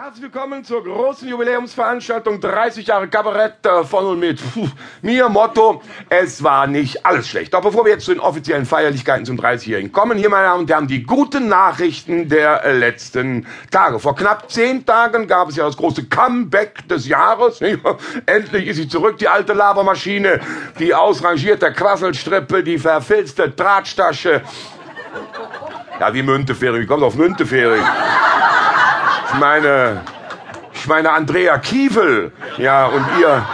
Herzlich willkommen zur großen Jubiläumsveranstaltung 30 Jahre Kabarett äh, von und mit Puh, mir Motto, es war nicht alles schlecht. Doch bevor wir jetzt zu den offiziellen Feierlichkeiten zum 30-Jährigen kommen, hier meine Damen und Herren, die guten Nachrichten der äh, letzten Tage. Vor knapp zehn Tagen gab es ja das große Comeback des Jahres. Endlich ist sie zurück, die alte Labermaschine, die ausrangierte Quasselstrippe, die verfilzte Drahttasche. Ja, wie Müntefering, wie kommt auf Müntefering? Ich meine, ich meine Andrea Kiefel, ja, und ihr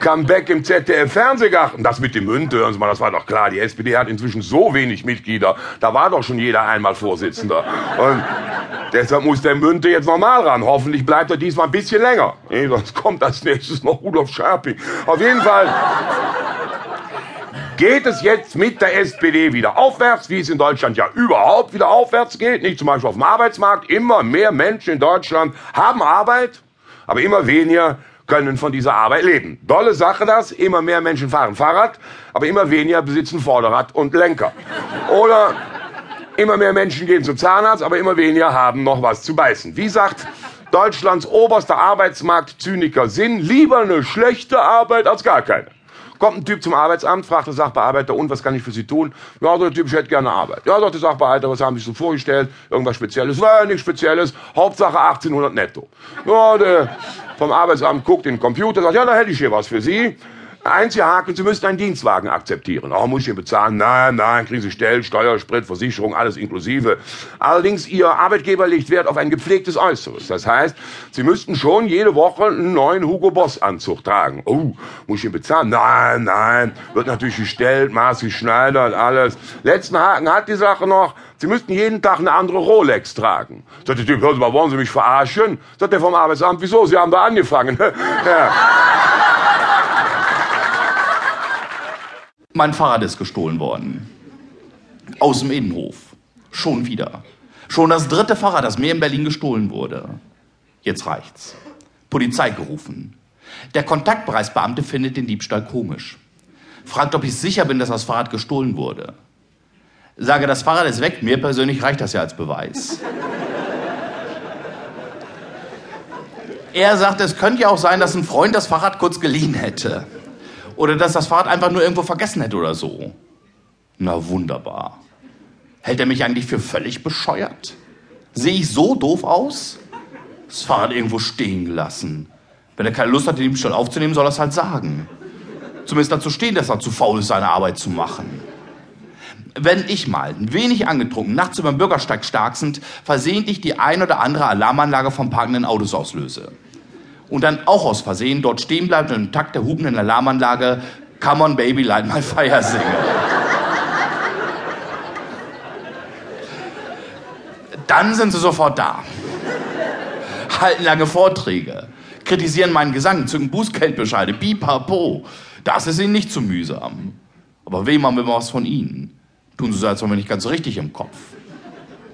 Comeback im ZDF-Fernsehgarten. Das mit dem Münte, hören Sie mal, das war doch klar. Die SPD hat inzwischen so wenig Mitglieder. Da war doch schon jeder einmal Vorsitzender. Und deshalb muss der Münte jetzt normal ran. Hoffentlich bleibt er diesmal ein bisschen länger. Nee, sonst kommt als nächstes noch Rudolf Scharping. Auf jeden Fall geht es jetzt mit der SPD wieder aufwärts, wie es in Deutschland ja überhaupt wieder aufwärts geht. Nicht zum Beispiel auf dem Arbeitsmarkt. Immer mehr Menschen in Deutschland haben Arbeit, aber immer weniger können von dieser Arbeit leben. Dolle Sache das. Immer mehr Menschen fahren Fahrrad, aber immer weniger besitzen Vorderrad und Lenker. Oder immer mehr Menschen gehen zum Zahnarzt, aber immer weniger haben noch was zu beißen. Wie sagt Deutschlands oberster Arbeitsmarktzyniker Sinn, lieber eine schlechte Arbeit als gar keine. Kommt ein Typ zum Arbeitsamt, fragt der Sachbearbeiter, und was kann ich für Sie tun? Ja, der Typ, ich hätte gerne Arbeit. Ja, sagt der Sachbearbeiter, was haben Sie sich so vorgestellt? Irgendwas Spezielles? Nein, nichts Spezielles. Hauptsache 1800 netto. Ja, der vom Arbeitsamt guckt in den Computer, sagt, ja, da hätte ich hier was für Sie. Einziger Haken, Sie müssen einen Dienstwagen akzeptieren. Oh, muss ich ihn bezahlen? Nein, nein, kriegen Sie Stell, Steuer, Versicherung, alles inklusive. Allerdings, Ihr Arbeitgeber legt Wert auf ein gepflegtes Äußeres. Das heißt, Sie müssten schon jede Woche einen neuen Hugo Boss Anzug tragen. Oh, muss ich ihn bezahlen? Nein, nein, wird natürlich gestellt, maßgeschneidert, alles. Letzten Haken hat die Sache noch. Sie müssten jeden Tag eine andere Rolex tragen. Sagt der Typ, hören Sie mal, wollen Sie mich verarschen? Sagt der vom Arbeitsamt, wieso? Sie haben da angefangen. ja. Mein Fahrrad ist gestohlen worden. Aus dem Innenhof. Schon wieder. Schon das dritte Fahrrad, das mir in Berlin gestohlen wurde. Jetzt reicht's. Polizei gerufen. Der Kontaktpreisbeamte findet den Diebstahl komisch. Fragt, ob ich sicher bin, dass das Fahrrad gestohlen wurde. Sage, das Fahrrad ist weg. Mir persönlich reicht das ja als Beweis. Er sagt, es könnte ja auch sein, dass ein Freund das Fahrrad kurz geliehen hätte. Oder dass das Fahrrad einfach nur irgendwo vergessen hätte oder so. Na wunderbar. Hält er mich eigentlich für völlig bescheuert? Sehe ich so doof aus? Das Fahrrad irgendwo stehen gelassen. Wenn er keine Lust hat, den Diebstahl aufzunehmen, soll er es halt sagen. Zumindest dazu stehen, dass er zu faul ist, seine Arbeit zu machen. Wenn ich mal, ein wenig angetrunken, nachts über den Bürgersteig starksend, versehentlich die ein oder andere Alarmanlage vom parkenden Autos auslöse und dann auch aus Versehen dort stehen bleibt und im Takt der hubenden Alarmanlage Come on Baby, light my fire singe. Dann sind sie sofort da. Halten lange Vorträge, kritisieren meinen Gesang, zücken Bußgeldbescheide, pipapo. Das ist ihnen nicht zu mühsam. Aber wem haben wir was von ihnen? Tun sie so, als wären wir nicht ganz richtig im Kopf.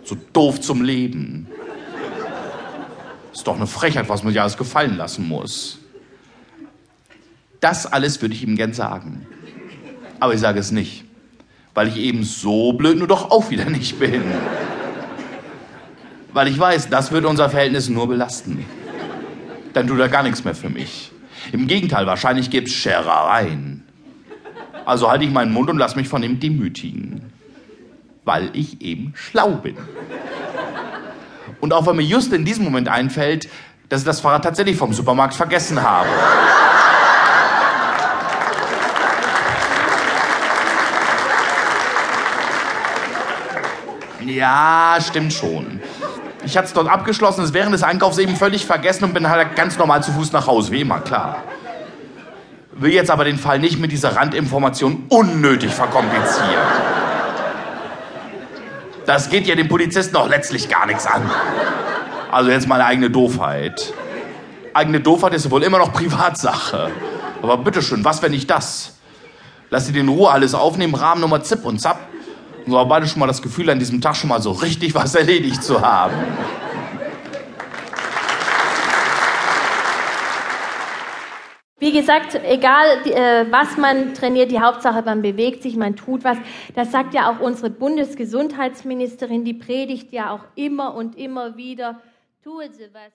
So doof zum Leben. Ist doch eine Frechheit, was man sich alles gefallen lassen muss. Das alles würde ich ihm gern sagen. Aber ich sage es nicht, weil ich eben so blöd nur doch auch wieder nicht bin. Weil ich weiß, das würde unser Verhältnis nur belasten. Dann tut er gar nichts mehr für mich. Im Gegenteil, wahrscheinlich gibt's Scherereien. Also halte ich meinen Mund und lass mich von ihm demütigen. Weil ich eben schlau bin. Und auch wenn mir just in diesem Moment einfällt, dass ich das Fahrrad tatsächlich vom Supermarkt vergessen habe. Ja, stimmt schon. Ich hatte es dort abgeschlossen, es während des Einkaufs eben völlig vergessen und bin halt ganz normal zu Fuß nach Hause, wie immer, klar. Will jetzt aber den Fall nicht mit dieser Randinformation unnötig verkomplizieren. Das geht ja dem Polizisten auch letztlich gar nichts an. Also jetzt meine eigene Doofheit. Eigene Doofheit ist wohl immer noch Privatsache. Aber bitteschön, was, wenn nicht das? Lass sie den Ruhe alles aufnehmen, Rahmennummer Zip und Zap. Und so haben beide schon mal das Gefühl, an diesem Tag schon mal so richtig was erledigt zu haben. Gesagt, egal äh, was man trainiert, die Hauptsache man bewegt sich, man tut was. Das sagt ja auch unsere Bundesgesundheitsministerin, die predigt ja auch immer und immer wieder, tue sie was.